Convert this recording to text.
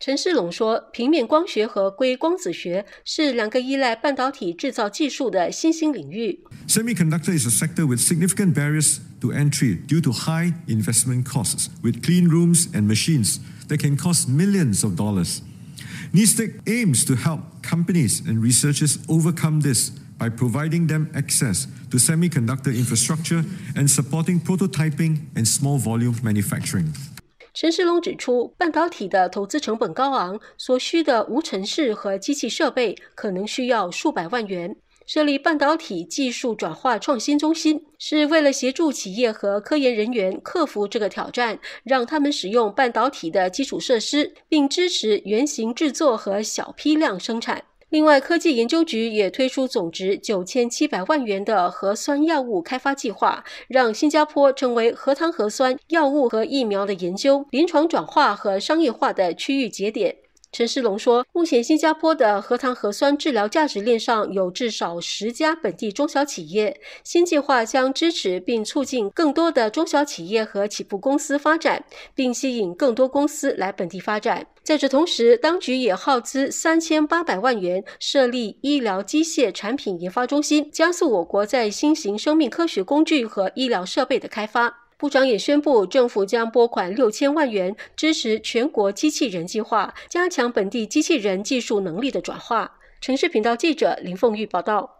陈世龙说：“平面光学和硅光子学是两个依赖半导体制造技术的新兴领域。” Semiconductor is a sector with significant barriers to entry due to high investment costs, with clean rooms and machines that can cost millions of dollars. NISTEC aims to help companies and researchers overcome this by providing them access to semiconductor infrastructure and supporting prototyping and small volume manufacturing. 陈世龙指出，半导体的投资成本高昂，所需的无尘室和机器设备可能需要数百万元。设立半导体技术转化创新中心，是为了协助企业和科研人员克服这个挑战，让他们使用半导体的基础设施，并支持原型制作和小批量生产。另外，科技研究局也推出总值九千七百万元的核酸药物开发计划，让新加坡成为核糖核酸药物和疫苗的研究、临床转化和商业化的区域节点。陈世龙说，目前新加坡的核糖核酸治疗价值链上有至少十家本地中小企业。新计划将支持并促进更多的中小企业和起步公司发展，并吸引更多公司来本地发展。在这同时，当局也耗资三千八百万元设立医疗机械产品研发中心，加速我国在新型生命科学工具和医疗设备的开发。部长也宣布，政府将拨款六千万元支持全国机器人计划，加强本地机器人技术能力的转化。城市频道记者林凤玉报道。